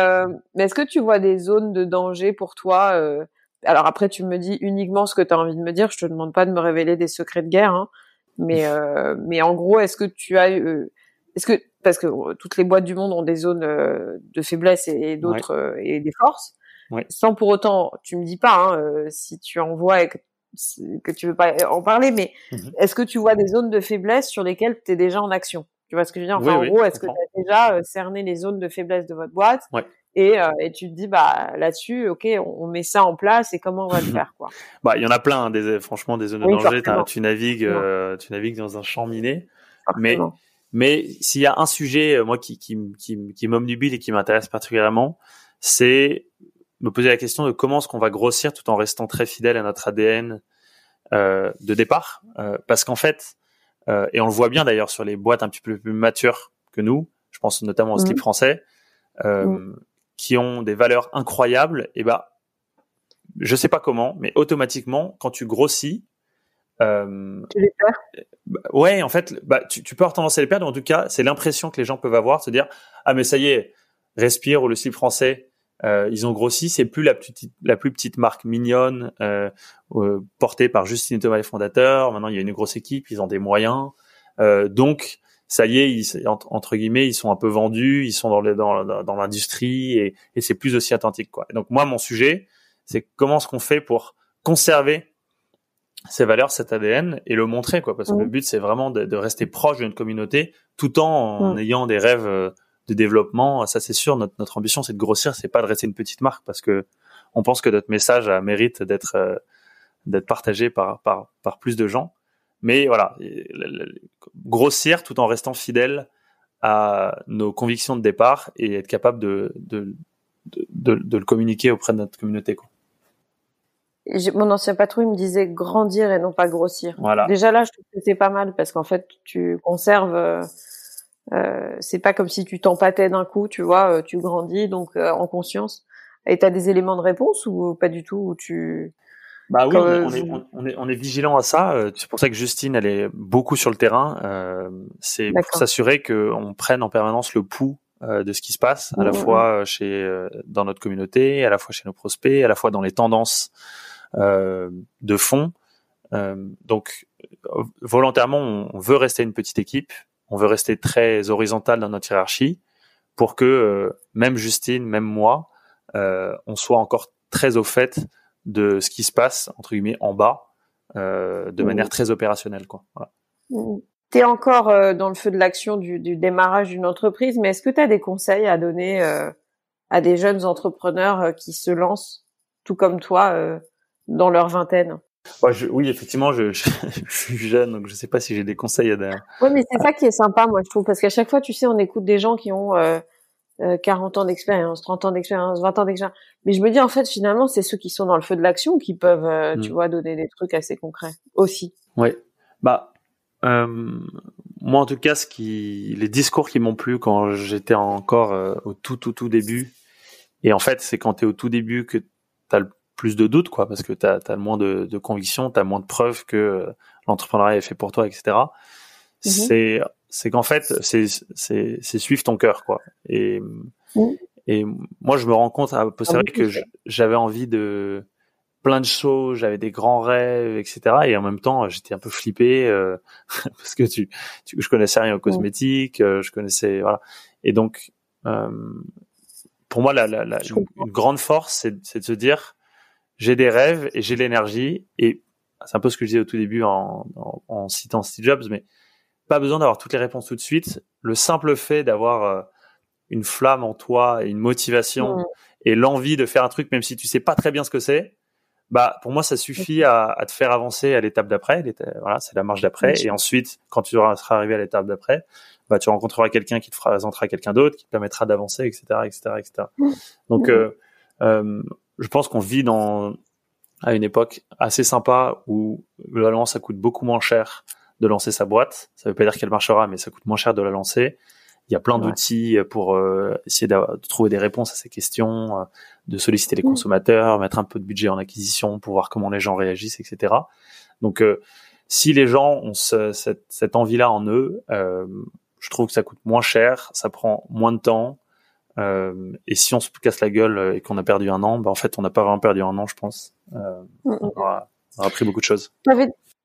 mais est-ce que tu vois des zones de danger pour toi Alors après, tu me dis uniquement ce que tu as envie de me dire. Je te demande pas de me révéler des secrets de guerre, hein, mais mais en gros, est-ce que tu as est-ce que parce que euh, toutes les boîtes du monde ont des zones euh, de faiblesse et, d'autres euh, et des forces. Sans pour autant, tu me dis pas hein, si tu en vois et que, que, tu veux pas en parler, mais mhm. est-ce que tu vois des zones de faiblesse sur lesquelles tu es déjà en action? Tu vois ce que je veux dire? Enfin, en gros, est-ce que tu as déjà cerné les zones de faiblesse de votre boîte? Et, et, tu te dis bah là-dessus, ok, on, met ça en place et comment on va le faire quoi Bah, il y en a plein, hein, des, franchement, des zones de danger. Tu navigues, tu navigues dans un champ miné, mais Mais s'il y a un sujet, moi, qui, qui, qui, qui m'omnubile et qui m'intéresse particulièrement, c'est me poser la question de comment est-ce qu'on va grossir tout en restant très fidèle à notre ADN euh, de départ. Euh, parce qu'en fait, euh, et on le voit bien d'ailleurs sur les boîtes un petit peu plus matures que nous, je pense notamment au slip mmh. français, euh, mmh. Qui ont des valeurs incroyables, et bah, je sais pas comment, mais automatiquement, quand tu grossis, euh, tu les perds? bah, Ouais, en fait, bah, tu, tu peux avoir tendance à les perdre. En tout cas, c'est l'impression que les gens peuvent avoir, se dire ah mais ça y est, respire ou le slip français, euh, ils ont grossi. C'est plus la, petite, la plus petite marque mignonne euh, euh, portée par Justine et Thomas les fondateurs. Maintenant, il y a une grosse équipe, ils ont des moyens. Euh, donc, ça y est, ils, entre guillemets, ils sont un peu vendus, ils sont dans, dans, dans l'industrie et, et c'est plus aussi authentique. Quoi. donc moi, mon sujet, c'est comment est-ce qu'on fait pour conserver ces valeurs, cet ADN et le montrer, quoi. Parce que le but, c'est vraiment de, de, rester proche notre communauté, tout en ayant des rêves euh, de développement. Ça, c'est sûr. Notre, notre ambition, c'est de grossir, c'est pas de rester une petite marque, parce que on pense que notre message a mérite d'être euh, d'être partagé par, par par plus de gens. Mais voilà, grossir tout en restant fidèle à nos convictions de départ et être capable de de, de, de le communiquer auprès de notre communauté. Quoi mon ancien patron il me disait grandir et non pas grossir. Voilà. Déjà là, je trouve que c'est pas mal parce qu'en fait, tu conserves. Euh, euh c'est pas comme si tu t'empâtais d'un coup, tu vois. Euh, tu grandis donc euh, en conscience. Et t'as des éléments de réponse ou pas du tout ou tu. Bah oui, on est, on, est, on, est, vigilant à ça. C'est pour ça que Justine, elle est beaucoup sur le terrain. Euh, c'est pour s'assurer qu'on prenne en permanence le pouls de ce qui se passe, à la mmh, mmh, fois chez dans notre communauté, à la fois chez nos prospects, à la fois dans les tendances euh, de fond. Euh, donc volontairement, on veut rester une petite équipe, on veut rester très horizontal dans notre hiérarchie pour que euh, même Justine, même moi, on soit encore très au fait de ce qui se passe entre guillemets en bas, de mmh. manière très opérationnelle, quoi. Voilà. Mmh. Tu es encore dans le feu de l'action du, du, démarrage d'une entreprise, mais est-ce que tu as des conseils à donner à des jeunes entrepreneurs qui se lancent, tout comme toi, dans leur vingtaine? Oui, effectivement, je, je, suis jeune, donc je sais pas si j'ai des conseils à donner. Oui, mais c'est ça qui est sympa, moi, je trouve, parce qu'à chaque fois, tu sais, on écoute des gens qui ont euh, 40 euh, ans d'expérience, 30 ans d'expérience, 20 ans d'expérience. Mais je me dis, en fait, finalement, c'est ceux qui sont dans le feu de l'action qui peuvent, euh, tu mm. vois, donner des trucs assez concrets aussi. Oui. Bah, euh, moi, en tout cas, ce qui, les discours qui m'ont plu quand j'étais encore au tout, tout, tout début, et en fait, c'est quand tu es au tout début que tu as le plus de doutes, quoi, parce que tu as, moins de, de conviction, tu as moins de preuves que l'entrepreneuriat est fait pour toi, etc. Mhm. C'est c'est qu'en fait, c'est c'est suivre ton cœur, quoi. Et et moi, je me rends compte à posteriori que j'avais envie de plein de choses, j'avais des grands rêves, etc. Et en même temps, j'étais un peu flippé euh, parce que tu, tu, je connaissais rien aux cosmétiques, euh, je connaissais voilà. Et donc, euh, pour moi, la, la, la une, une, grande force, c'est de se dire, j'ai des rêves et j'ai l'énergie et c'est un peu ce que je disais au tout début en, en, citant Steve Jobs, mais pas besoin d'avoir toutes les réponses tout de suite. Le simple fait d'avoir euh, une flamme en toi et une motivation et l'envie de faire un truc, même si tu sais pas très bien ce que c'est, bah pour moi ça suffit à, à te faire avancer à l'étape d'après. Voilà, c'est la marche d'après. Et ensuite, quand tu seras arrivé à l'étape d'après, bah tu rencontreras quelqu'un qui te présentera quelqu'un d'autre, qui te permettra d'avancer, etc., etc., etc. Donc euh, euh, je pense qu'on vit dans à une époque assez sympa où globalement ça coûte beaucoup moins cher de lancer sa boîte. Ça veut pas dire qu'elle marchera, mais ça coûte moins cher de la lancer. Il y a plein d'outils pour euh, essayer de trouver des réponses à ces questions, euh, de solliciter les mm. consommateurs, mettre un peu de budget en acquisition pour voir comment les gens réagissent, etc. Donc, euh, si les gens ont cette, cette envie-là en eux, je trouve que ça coûte moins cher, ça prend moins de temps, euh, et si on se casse la gueule euh, et qu'on a perdu un an, bah en fait, on n'a pas vraiment perdu un an, je pense. Euh, mm, mm. on, a, appris beaucoup de choses.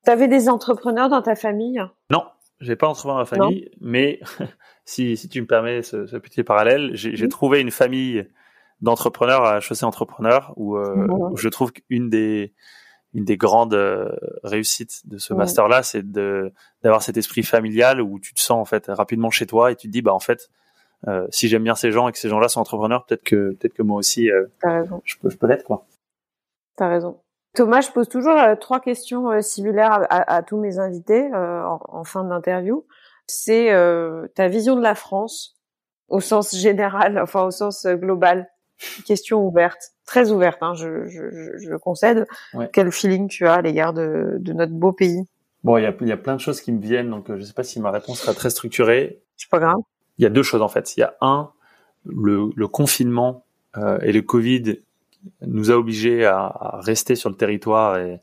T'avais avais des entrepreneurs dans ta famille? Non, j'ai pas d'entrepreneurs dans ma famille, mais si, si tu me permets ce, ce petit parallèle, j'ai trouvé une famille d'entrepreneurs à Chaussée Entrepreneur où, euh, où je trouve qu'une des une des grandes euh, réussites de ce master là, c'est de d'avoir cet esprit familial où tu te sens en fait rapidement chez toi et tu te dis bah en fait euh, si j'aime bien ces gens et que ces gens-là sont entrepreneurs, peut-être que peut-être que moi aussi, euh, je peux je peux l'être quoi. T'as raison. Thomas, je pose toujours euh, trois questions similaires à, à, tous mes invités en, en, fin d'interview. c'est euh, ta vision de la France au sens général, enfin au sens euh, global. Question ouverte, très ouverte, hein, je, je, je concède. Quel feeling tu as à l'égard de, de, notre beau pays? Bon, il y a, y a, plein de choses qui me viennent, donc je sais pas si ma réponse sera très structurée. C'est pas grave. Il y a deux choses en fait. Il y a un, le, le confinement euh, et le Covid nous a obligés à, à, rester sur le territoire et,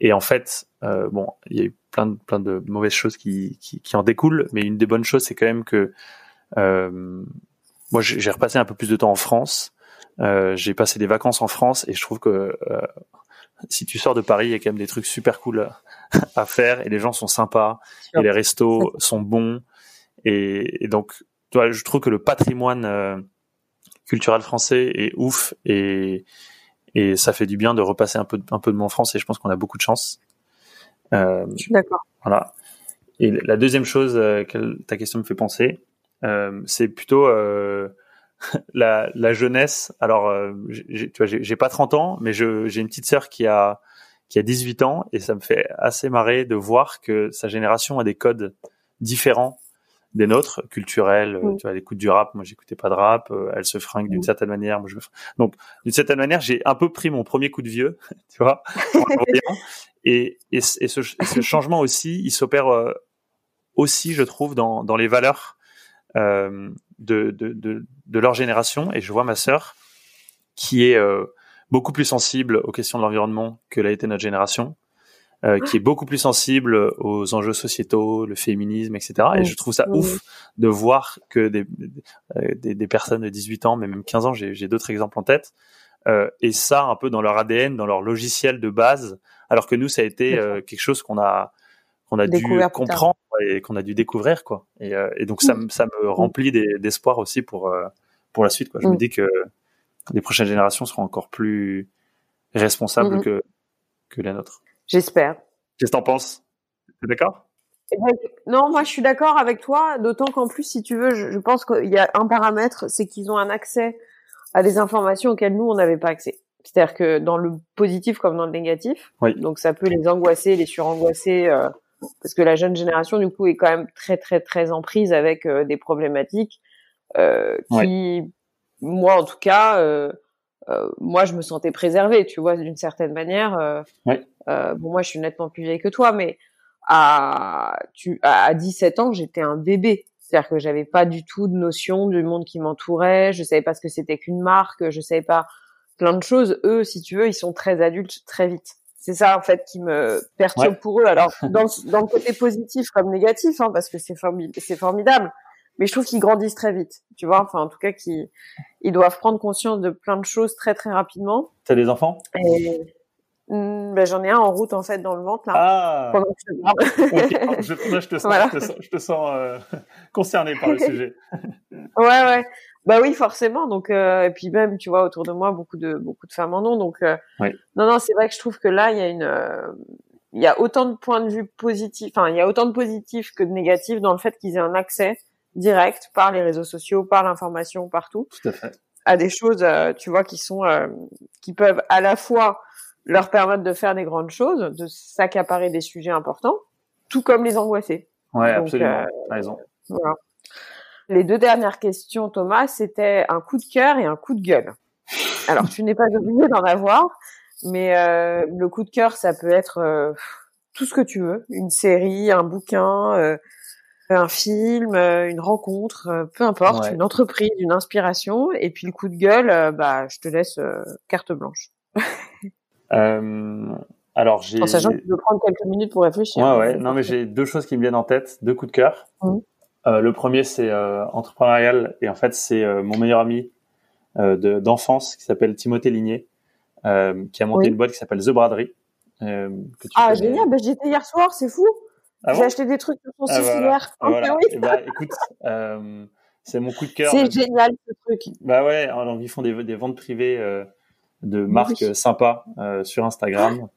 et en fait, euh, bon, il y a eu plein de, plein de mauvaises choses qui, qui, qui en découlent, mais une des bonnes choses, c'est quand même que euh, moi, j'ai repassé un peu plus de temps en France. Euh, j'ai passé des vacances en France et je trouve que euh, si tu sors de Paris, il y a quand même des trucs super cool à faire et les gens sont sympas et les restos sont bons et, et donc, toi, je trouve que le patrimoine euh, culturel français est ouf et et ça fait du bien de repasser un peu un peu de mon France et je pense qu'on a beaucoup de chance. Euh, je suis d'accord. Voilà. Et la deuxième chose euh, que ta question me fait penser, euh, c'est plutôt euh, la, la, jeunesse. Alors, euh, tu vois, j'ai pas 30 ans, mais j'ai une petite sœur qui a qui a 18 ans et ça me fait assez marrer de voir que sa génération a des codes différents des nôtres, culturels. Tu vois, elle écoute du rap, moi j'écoutais pas de rap. elle se fringue d'une certaine manière, moi je me... Donc, d'une certaine manière, j'ai un peu pris mon premier coup de vieux, tu vois, et, et, et, ce, ce, changement aussi, il s'opère aussi, je trouve, dans, dans les valeurs euh, de, de, de, de, leur génération. Et je vois ma sœur qui est euh, beaucoup plus sensible aux questions de l'environnement que l'a été notre génération, euh, qui est beaucoup plus sensible aux enjeux sociétaux, le féminisme, etc. Et je trouve ça ouf de voir que des, euh, des, des, personnes de 18 ans, mais même 15 ans, j'ai d'autres exemples en tête, euh, et ça un peu dans leur ADN, dans leur logiciel de base, alors que nous, ça a été euh, quelque chose qu'on a qu'on a dû comprendre et qu'on a dû découvrir quoi. Et, euh, et donc ça, mm. ça me remplit d'espoir aussi pour euh, pour la suite quoi. Je me mm. dis que les prochaines générations seront encore plus responsables mm-hmm. que que les nôtres. J'espère. Qu'est-ce que t'en penses? T'es d'accord? Eh ben, non, moi je suis d'accord avec toi, d'autant qu'en plus, si tu veux, je, je pense qu'il y a un paramètre, c'est qu'ils ont un accès à des informations auxquelles nous, on n'avait pas accès. C'est-à-dire que dans le positif comme dans le négatif, oui. donc ça peut les angoisser, les surangoisser, euh, parce que la jeune génération du coup est quand même très très très en prise avec euh, des problématiques euh, qui, moi en tout cas, euh, euh, moi je me sentais préservée, tu vois, d'une certaine manière. Euh, bon, moi je suis nettement plus vieille que toi, mais à tu à 17 ans j'étais un bébé. C'est-à-dire que j'avais pas du tout de notion du monde qui m'entourait, je savais pas ce que c'était qu'une marque, je savais pas plein de choses. Eux, si tu veux, ils sont très adultes très vite c'est ça en fait qui me perturbe pour eux. Alors dans, dans le côté positif comme négatif, hein, parce que c'est c'est formidable, mais je trouve qu'ils grandissent très vite. Tu vois, enfin en tout cas qu'ils ils doivent prendre conscience de plein de choses très très rapidement. T'as des enfants? Et... Hmm, ben, j'en ai un en route en fait dans le ventre là. Ah. Pendant que je, parle. je, je, te sens, je te sens, je te sens euh, concerné par le sujet. ouais ouais. Bah oui, forcément. Donc euh, et puis même, tu vois, autour de moi, beaucoup de beaucoup de femmes en ont. Donc euh, non, non, c'est vrai que je trouve que là, il y a une, euh, il y a autant de points de vue positifs. Enfin, il y a autant de positifs que de négatifs dans le fait qu'ils aient un accès direct par les réseaux sociaux, par l'information, partout. Tout à fait. À des choses, tu vois, qui sont, qui peuvent à la fois leur permettre de faire des grandes choses, de s'accaparer des sujets importants, tout comme les angoisser. Ouais, absolument. raison. Voilà. Les deux dernières questions, Thomas, c'était un coup de cœur et un coup de gueule. Alors, tu n'es pas obligé d'en avoir, mais euh, le coup de cœur, ça peut être euh, tout ce que tu veux, une série, un bouquin, euh, un film, euh, une rencontre, euh, peu importe, une entreprise, une inspiration. Et puis le coup de gueule, bah, je te laisse carte blanche. alors j'ai. En sachant que tu peux prendre quelques minutes pour réfléchir. Ouais, ouais. Non, mais j'ai deux choses qui me viennent en tête, deux coups de cœur. Mmh. Euh, le premier, c'est euh, entrepreneurial et en fait, c'est euh, mon meilleur ami d'enfance qui s'appelle Timothée Ligné, qui a monté une boîte qui s'appelle The Braderie. ah génial, bah, j'y étais hier soir, c'est fou. Ah J'ai acheté des trucs sur son ah, hier. Ah, voilà. Eh ben, écoute, c'est mon coup de cœur. C'est génial ce truc. Bah ouais, alors, ils font des, des ventes privées de marques sympas sur Instagram.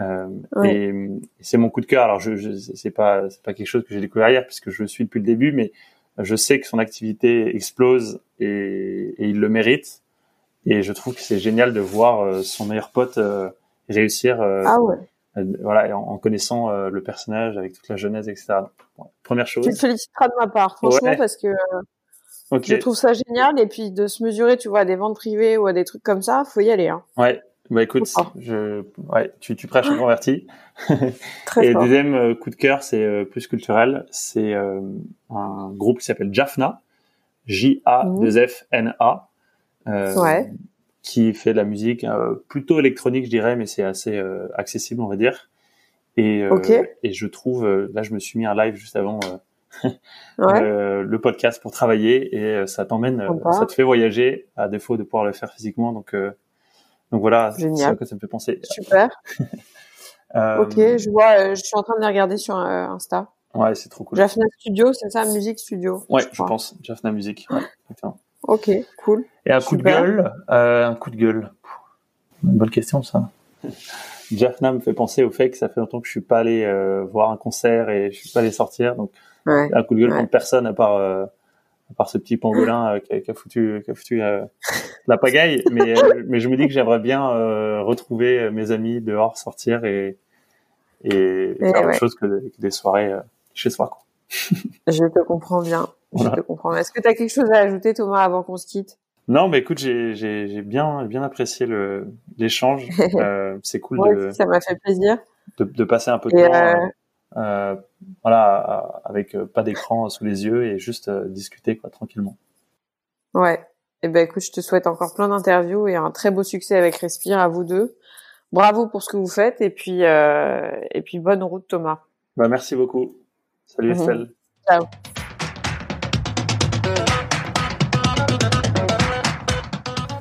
Euh, Et c'est mon coup de cœur. Alors, je, je c'est pas c'est pas quelque chose que j'ai découvert hier puisque je le suis depuis le début, mais je sais que son activité explose et, et il le mérite. Et je trouve que c'est génial de voir euh, son meilleur pote euh, réussir euh, ah ouais. Voilà, en, connaissant le personnage avec toute la jeunesse, etc. première chose. Tu te féliciteras de ma part, franchement, parce que je trouve ça génial. Et puis de se mesurer, tu vois, à des ventes privées ou à des trucs comme ça, faut y aller. Hein. Ouais. Bah écoute, je, ouais, tu, tu prêches converti. et deuxième euh, coup de cœur, c'est euh, plus culturel. C'est euh, un groupe qui s'appelle Jaffna, J-A-2-F-N-A, ouais. Qui fait de la musique plutôt électronique, je dirais, mais c'est assez accessible, on va dire. Et, et je trouve, là, je me suis mis un live juste avant ouais. le podcast pour travailler et ça t'emmène, ça te fait voyager à défaut de pouvoir le faire physiquement. Donc donc voilà, c'est ça que ça me fait penser. Super. euh... Ok, je vois, euh, je suis en train de les regarder sur euh, Insta. Ouais, c'est trop cool. Jaffna Studio, c'est ça, Musique Studio. Ouais, je, pense. Jaffna Musique. Ouais, ok, cool. Et un coup de gueule, euh, un coup de gueule. Une bonne question ça. Jaffna me fait penser au fait que ça fait longtemps que je suis pas allé euh, voir un concert et je suis pas allé sortir, donc ouais, un coup de gueule ouais. contre personne à part euh, à part ce petit pangolin euh, qui, a, foutu, qui a foutu euh, la pagaille. Mais, euh, mais je me dis que j'aimerais bien retrouver mes amis dehors, sortir et, et, faire autre chose que, des soirées chez soi. Quoi. je te comprends bien. Je te comprends. Est-ce que tu as quelque chose à ajouter, Thomas, avant qu'on se quitte? Non, mais écoute, j'ai bien, bien apprécié l'échange. c'est cool. de, ça m'a fait plaisir. De, de, passer un peu de temps euh, voilà, avec euh, pas d'écran sous les yeux et juste euh, discuter quoi tranquillement. Ouais. Et eh ben écoute, je te souhaite encore plein d'interviews et un très beau succès avec Respire à vous deux. Bravo pour ce que vous faites et puis et puis bonne route Thomas. Bah merci beaucoup. Salut mhm. Estelle. Ciao.